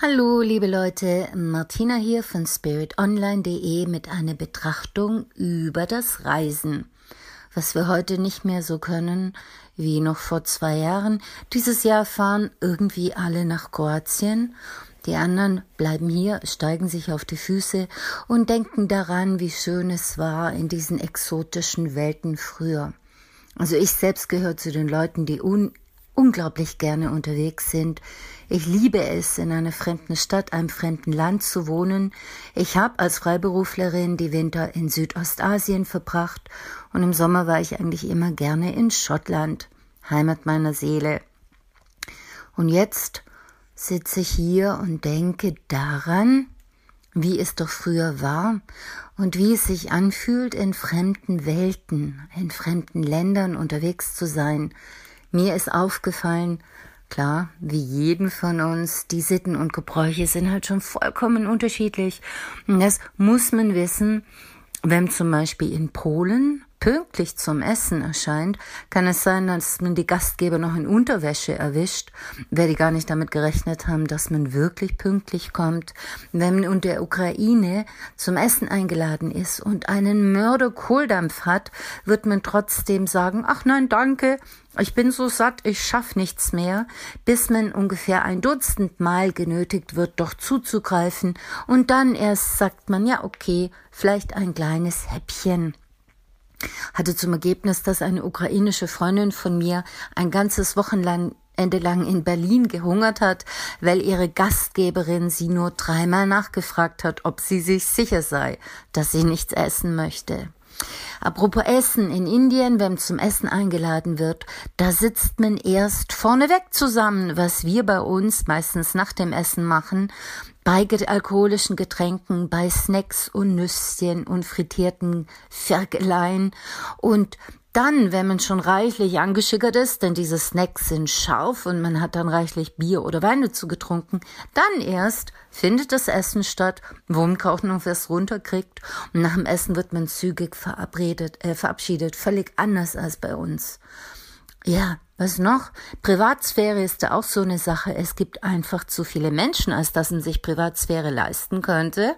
Hallo, liebe Leute, Martina hier von spiritonline.de mit einer Betrachtung über das Reisen. Was wir heute nicht mehr so können wie noch vor zwei Jahren. Dieses Jahr fahren irgendwie alle nach Kroatien. Die anderen bleiben hier, steigen sich auf die Füße und denken daran, wie schön es war in diesen exotischen Welten früher. Also ich selbst gehöre zu den Leuten, die un unglaublich gerne unterwegs sind. Ich liebe es, in einer fremden Stadt, einem fremden Land zu wohnen. Ich habe als Freiberuflerin die Winter in Südostasien verbracht und im Sommer war ich eigentlich immer gerne in Schottland, Heimat meiner Seele. Und jetzt sitze ich hier und denke daran, wie es doch früher war und wie es sich anfühlt, in fremden Welten, in fremden Ländern unterwegs zu sein, mir ist aufgefallen, klar, wie jeden von uns, die Sitten und Gebräuche sind halt schon vollkommen unterschiedlich. Und das muss man wissen, wenn zum Beispiel in Polen pünktlich zum Essen erscheint, kann es sein, dass man die Gastgeber noch in Unterwäsche erwischt, weil die gar nicht damit gerechnet haben, dass man wirklich pünktlich kommt. Wenn man in der Ukraine zum Essen eingeladen ist und einen Mörder Kohldampf hat, wird man trotzdem sagen, ach nein, danke, ich bin so satt, ich schaff nichts mehr, bis man ungefähr ein Dutzend Mal genötigt wird, doch zuzugreifen, und dann erst sagt man, ja, okay, vielleicht ein kleines Häppchen hatte zum Ergebnis, dass eine ukrainische Freundin von mir ein ganzes Wochenende lang in Berlin gehungert hat, weil ihre Gastgeberin sie nur dreimal nachgefragt hat, ob sie sich sicher sei, dass sie nichts essen möchte. Apropos Essen, in Indien, wenn zum Essen eingeladen wird, da sitzt man erst vorneweg zusammen, was wir bei uns meistens nach dem Essen machen, bei alkoholischen Getränken, bei Snacks und Nüsschen und frittierten Ferkeleien und dann, wenn man schon reichlich angeschickert ist, denn diese Snacks sind scharf und man hat dann reichlich Bier oder Wein dazu getrunken, dann erst findet das Essen statt, wo man auch noch was runterkriegt und nach dem Essen wird man zügig verabredet, äh, verabschiedet, völlig anders als bei uns. Ja, was noch? Privatsphäre ist da auch so eine Sache. Es gibt einfach zu viele Menschen, als dass man sich Privatsphäre leisten könnte.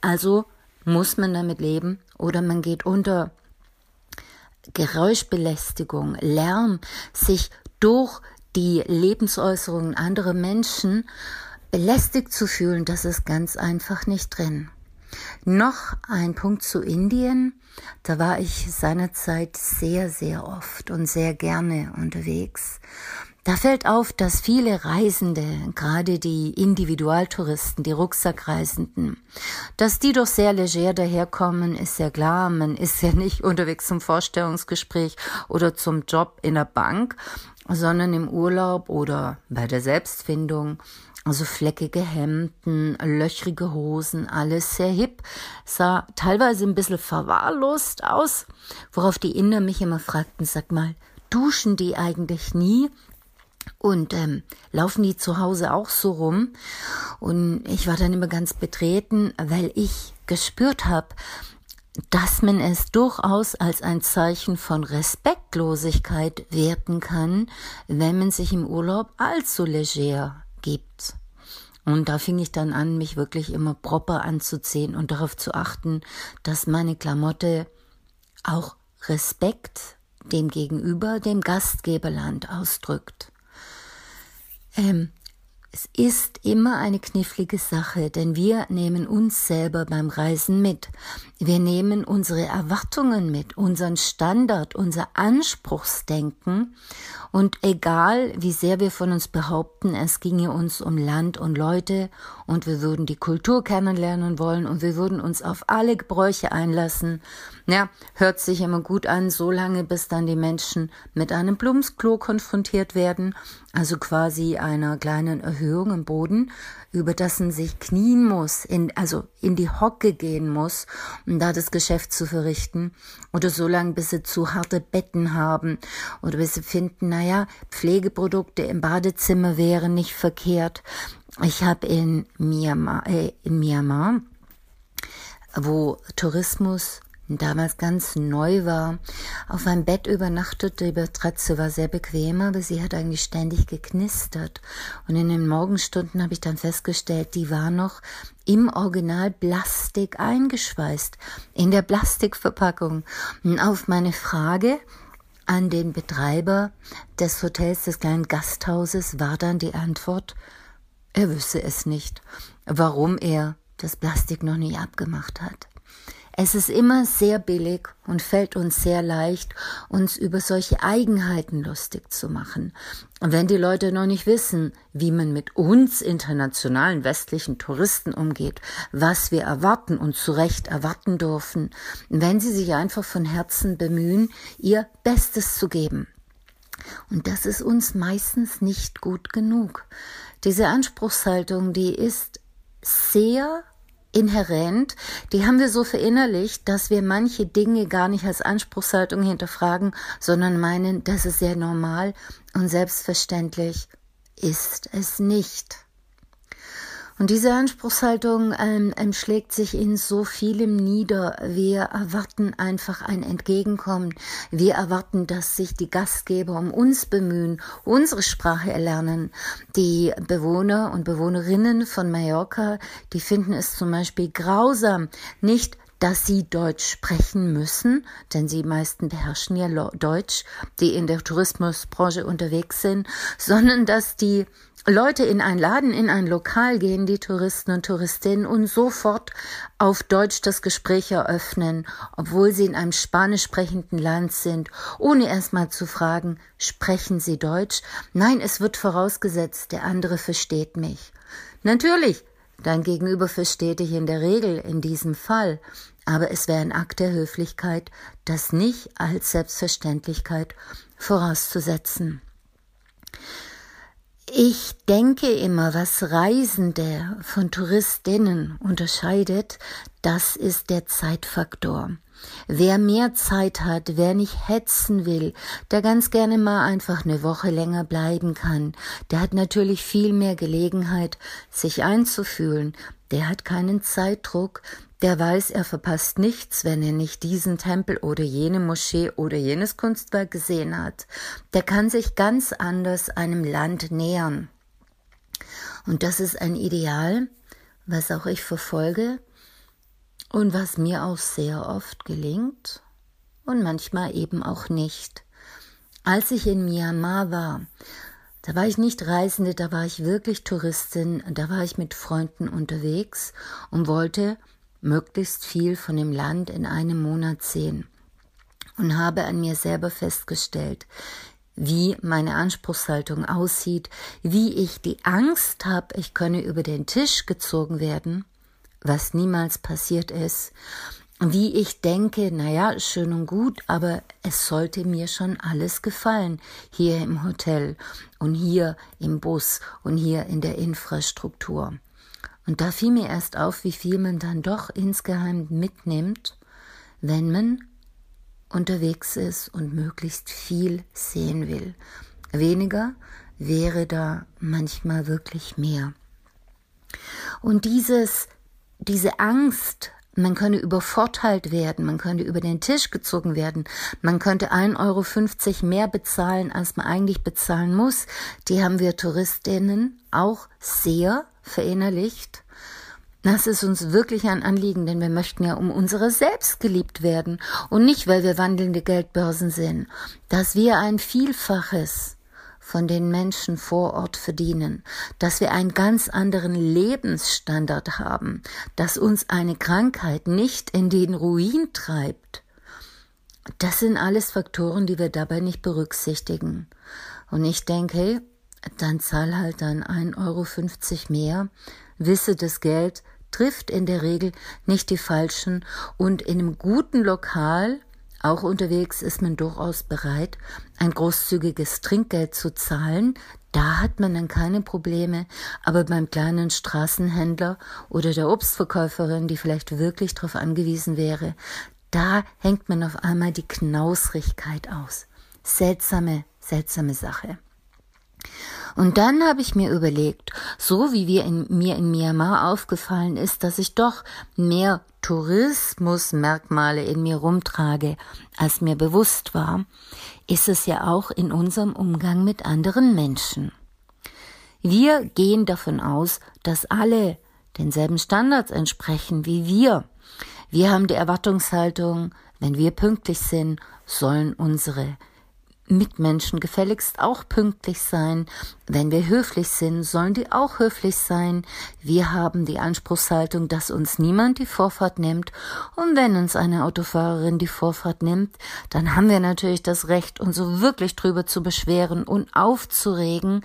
Also muss man damit leben oder man geht unter. Geräuschbelästigung, Lärm, sich durch die Lebensäußerungen anderer Menschen belästigt zu fühlen, das ist ganz einfach nicht drin. Noch ein Punkt zu Indien. Da war ich seinerzeit sehr, sehr oft und sehr gerne unterwegs. Da fällt auf, dass viele Reisende, gerade die Individualtouristen, die Rucksackreisenden, dass die doch sehr leger daherkommen, ist ja klar. Man ist ja nicht unterwegs zum Vorstellungsgespräch oder zum Job in der Bank, sondern im Urlaub oder bei der Selbstfindung. Also fleckige Hemden, löchrige Hosen, alles sehr hip, sah teilweise ein bisschen verwahrlost aus, worauf die Inder mich immer fragten, sag mal, duschen die eigentlich nie? Und ähm, laufen die zu Hause auch so rum. Und ich war dann immer ganz betreten, weil ich gespürt habe, dass man es durchaus als ein Zeichen von Respektlosigkeit werten kann, wenn man sich im Urlaub allzu leger gibt. Und da fing ich dann an, mich wirklich immer proper anzuziehen und darauf zu achten, dass meine Klamotte auch Respekt dem Gegenüber, dem Gastgeberland ausdrückt. Ähm, es ist immer eine knifflige Sache, denn wir nehmen uns selber beim Reisen mit. Wir nehmen unsere Erwartungen mit, unseren Standard, unser Anspruchsdenken und egal wie sehr wir von uns behaupten, es ginge uns um Land und Leute und wir würden die Kultur kennenlernen wollen und wir würden uns auf alle Gebräuche einlassen, ja, hört sich immer gut an, so lange bis dann die Menschen mit einem Blumsklo konfrontiert werden, also quasi einer kleinen Erhöhung im Boden, über dessen sich knien muss, in, also in die Hocke gehen muss, um da das Geschäft zu verrichten, oder so lange, bis sie zu harte Betten haben, oder bis sie finden, naja, Pflegeprodukte im Badezimmer wären nicht verkehrt. Ich habe in Myanmar, äh, in Myanmar, wo Tourismus damals ganz neu war, auf einem Bett übernachtete. Die Matratze war sehr bequem, aber sie hat eigentlich ständig geknistert. Und in den Morgenstunden habe ich dann festgestellt, die war noch im Original Plastik eingeschweißt, in der Plastikverpackung. Und auf meine Frage an den Betreiber des Hotels, des kleinen Gasthauses, war dann die Antwort, er wüsste es nicht, warum er das Plastik noch nie abgemacht hat. Es ist immer sehr billig und fällt uns sehr leicht, uns über solche Eigenheiten lustig zu machen. Und wenn die Leute noch nicht wissen, wie man mit uns internationalen westlichen Touristen umgeht, was wir erwarten und zu Recht erwarten dürfen, wenn sie sich einfach von Herzen bemühen, ihr Bestes zu geben. Und das ist uns meistens nicht gut genug. Diese Anspruchshaltung, die ist sehr inhärent, die haben wir so verinnerlicht, dass wir manche Dinge gar nicht als Anspruchshaltung hinterfragen, sondern meinen, das ist sehr normal und selbstverständlich ist es nicht. Und diese Anspruchshaltung ähm, schlägt sich in so vielem nieder. Wir erwarten einfach ein Entgegenkommen. Wir erwarten, dass sich die Gastgeber um uns bemühen, unsere Sprache erlernen. Die Bewohner und Bewohnerinnen von Mallorca, die finden es zum Beispiel grausam, nicht dass sie Deutsch sprechen müssen, denn sie meisten beherrschen ja Deutsch, die in der Tourismusbranche unterwegs sind, sondern dass die Leute in ein Laden, in ein Lokal gehen, die Touristen und Touristinnen, und sofort auf Deutsch das Gespräch eröffnen, obwohl sie in einem spanisch sprechenden Land sind, ohne erstmal zu fragen, sprechen Sie Deutsch? Nein, es wird vorausgesetzt, der andere versteht mich. Natürlich, dein Gegenüber versteht dich in der Regel in diesem Fall, aber es wäre ein Akt der Höflichkeit, das nicht als Selbstverständlichkeit vorauszusetzen. Ich denke immer, was Reisende von Touristinnen unterscheidet, das ist der Zeitfaktor. Wer mehr Zeit hat, wer nicht hetzen will, der ganz gerne mal einfach eine Woche länger bleiben kann, der hat natürlich viel mehr Gelegenheit, sich einzufühlen, der hat keinen Zeitdruck, der weiß, er verpasst nichts, wenn er nicht diesen Tempel oder jene Moschee oder jenes Kunstwerk gesehen hat. Der kann sich ganz anders einem Land nähern. Und das ist ein Ideal, was auch ich verfolge und was mir auch sehr oft gelingt und manchmal eben auch nicht. Als ich in Myanmar war, da war ich nicht Reisende, da war ich wirklich Touristin, da war ich mit Freunden unterwegs und wollte möglichst viel von dem Land in einem Monat sehen und habe an mir selber festgestellt, wie meine Anspruchshaltung aussieht, wie ich die Angst habe, ich könne über den Tisch gezogen werden, was niemals passiert ist, wie ich denke, naja, schön und gut, aber es sollte mir schon alles gefallen, hier im Hotel und hier im Bus und hier in der Infrastruktur. Und da fiel mir erst auf, wie viel man dann doch insgeheim mitnimmt, wenn man unterwegs ist und möglichst viel sehen will. Weniger wäre da manchmal wirklich mehr. Und dieses, diese Angst, man könne übervorteilt werden, man könnte über den Tisch gezogen werden, man könnte 1,50 Euro mehr bezahlen, als man eigentlich bezahlen muss, die haben wir Touristinnen auch sehr verinnerlicht. Das ist uns wirklich ein Anliegen, denn wir möchten ja um unsere selbst geliebt werden und nicht, weil wir wandelnde Geldbörsen sind, dass wir ein Vielfaches von den Menschen vor Ort verdienen, dass wir einen ganz anderen Lebensstandard haben, dass uns eine Krankheit nicht in den Ruin treibt. Das sind alles Faktoren, die wir dabei nicht berücksichtigen. Und ich denke, dann zahl halt dann 1,50 Euro mehr, wisse das Geld trifft in der Regel nicht die falschen und in einem guten Lokal auch unterwegs ist man durchaus bereit, ein großzügiges Trinkgeld zu zahlen. Da hat man dann keine Probleme. Aber beim kleinen Straßenhändler oder der Obstverkäuferin, die vielleicht wirklich darauf angewiesen wäre, da hängt man auf einmal die Knausrigkeit aus. Seltsame, seltsame Sache. Und dann habe ich mir überlegt, so wie wir in, mir in Myanmar aufgefallen ist, dass ich doch mehr Tourismusmerkmale in mir rumtrage, als mir bewusst war, ist es ja auch in unserem Umgang mit anderen Menschen. Wir gehen davon aus, dass alle denselben Standards entsprechen wie wir. Wir haben die Erwartungshaltung, wenn wir pünktlich sind, sollen unsere Mitmenschen gefälligst auch pünktlich sein. Wenn wir höflich sind, sollen die auch höflich sein. Wir haben die Anspruchshaltung, dass uns niemand die Vorfahrt nimmt. Und wenn uns eine Autofahrerin die Vorfahrt nimmt, dann haben wir natürlich das Recht, uns so wirklich drüber zu beschweren und aufzuregen,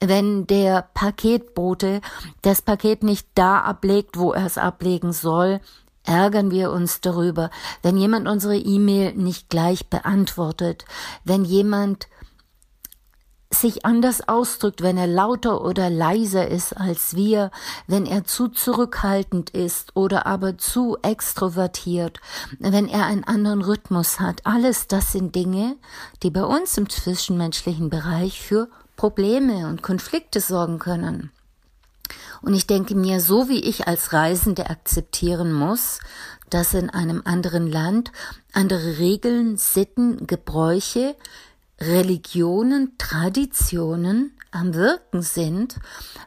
wenn der Paketbote das Paket nicht da ablegt, wo er es ablegen soll, ärgern wir uns darüber, wenn jemand unsere E-Mail nicht gleich beantwortet, wenn jemand sich anders ausdrückt, wenn er lauter oder leiser ist als wir, wenn er zu zurückhaltend ist oder aber zu extrovertiert, wenn er einen anderen Rhythmus hat. Alles das sind Dinge, die bei uns im zwischenmenschlichen Bereich für Probleme und Konflikte sorgen können. Und ich denke mir, so wie ich als Reisende akzeptieren muss, dass in einem anderen Land andere Regeln, Sitten, Gebräuche, Religionen, Traditionen am Wirken sind,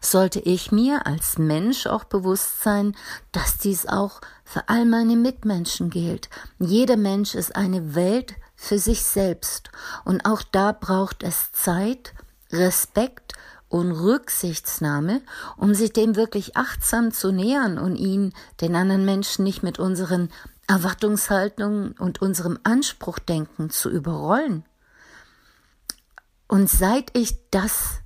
sollte ich mir als Mensch auch bewusst sein, dass dies auch für all meine Mitmenschen gilt. Jeder Mensch ist eine Welt für sich selbst und auch da braucht es Zeit, Respekt und Rücksichtsnahme, um sich dem wirklich achtsam zu nähern und ihn, den anderen Menschen, nicht mit unseren Erwartungshaltungen und unserem Anspruchdenken zu überrollen. Und seit ich das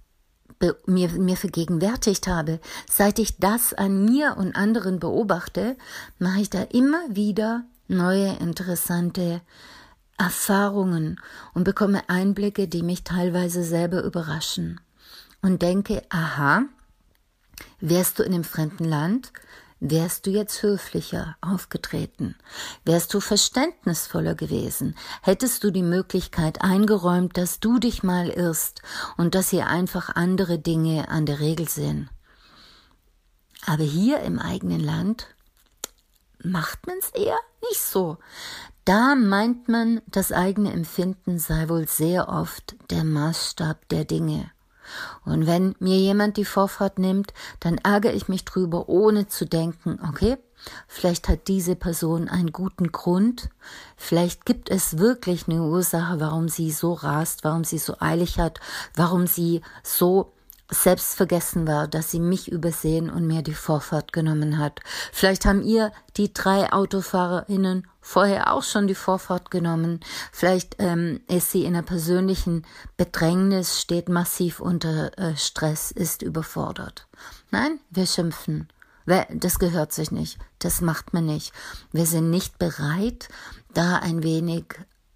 mir, mir vergegenwärtigt habe, seit ich das an mir und anderen beobachte, mache ich da immer wieder neue interessante Erfahrungen und bekomme Einblicke, die mich teilweise selber überraschen und denke, aha, wärst du in einem fremden Land, wärst du jetzt höflicher aufgetreten, wärst du verständnisvoller gewesen, hättest du die Möglichkeit eingeräumt, dass du dich mal irrst und dass hier einfach andere Dinge an der Regel sind. Aber hier im eigenen Land macht man's eher nicht so. Da meint man, das eigene Empfinden sei wohl sehr oft der Maßstab der Dinge. Und wenn mir jemand die Vorfahrt nimmt, dann ärgere ich mich drüber, ohne zu denken, okay, vielleicht hat diese Person einen guten Grund, vielleicht gibt es wirklich eine Ursache, warum sie so rast, warum sie so eilig hat, warum sie so selbst vergessen war, dass sie mich übersehen und mir die Vorfahrt genommen hat. Vielleicht haben ihr die drei AutofahrerInnen vorher auch schon die Vorfahrt genommen. Vielleicht ähm, ist sie in einer persönlichen Bedrängnis, steht massiv unter äh, Stress, ist überfordert. Nein, wir schimpfen. Das gehört sich nicht. Das macht man nicht. Wir sind nicht bereit, da ein wenig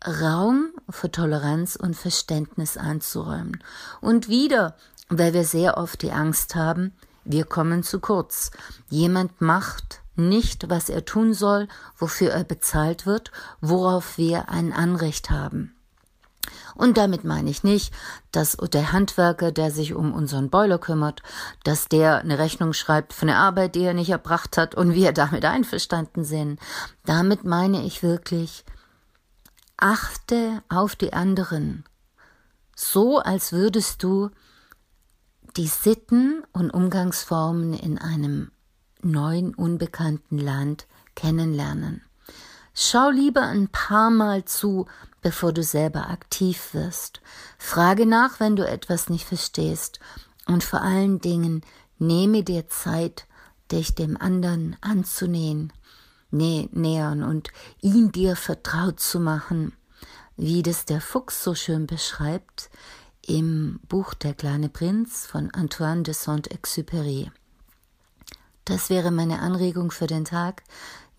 Raum für Toleranz und Verständnis einzuräumen. Und wieder weil wir sehr oft die Angst haben, wir kommen zu kurz. Jemand macht nicht, was er tun soll, wofür er bezahlt wird, worauf wir ein Anrecht haben. Und damit meine ich nicht, dass der Handwerker, der sich um unseren Boiler kümmert, dass der eine Rechnung schreibt für eine Arbeit, die er nicht erbracht hat und wir damit einverstanden sind. Damit meine ich wirklich, achte auf die anderen, so als würdest du die Sitten und Umgangsformen in einem neuen, unbekannten Land kennenlernen. Schau lieber ein paar Mal zu, bevor du selber aktiv wirst. Frage nach, wenn du etwas nicht verstehst. Und vor allen Dingen nehme dir Zeit, dich dem anderen anzunähen, nä nähern und ihn dir vertraut zu machen. Wie das der Fuchs so schön beschreibt, im Buch Der kleine Prinz von Antoine de Saint-Exupéry. Das wäre meine Anregung für den Tag,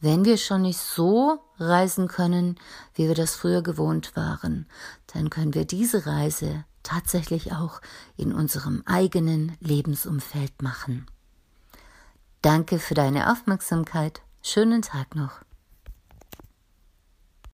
wenn wir schon nicht so reisen können, wie wir das früher gewohnt waren, dann können wir diese Reise tatsächlich auch in unserem eigenen Lebensumfeld machen. Danke für deine Aufmerksamkeit. Schönen Tag noch.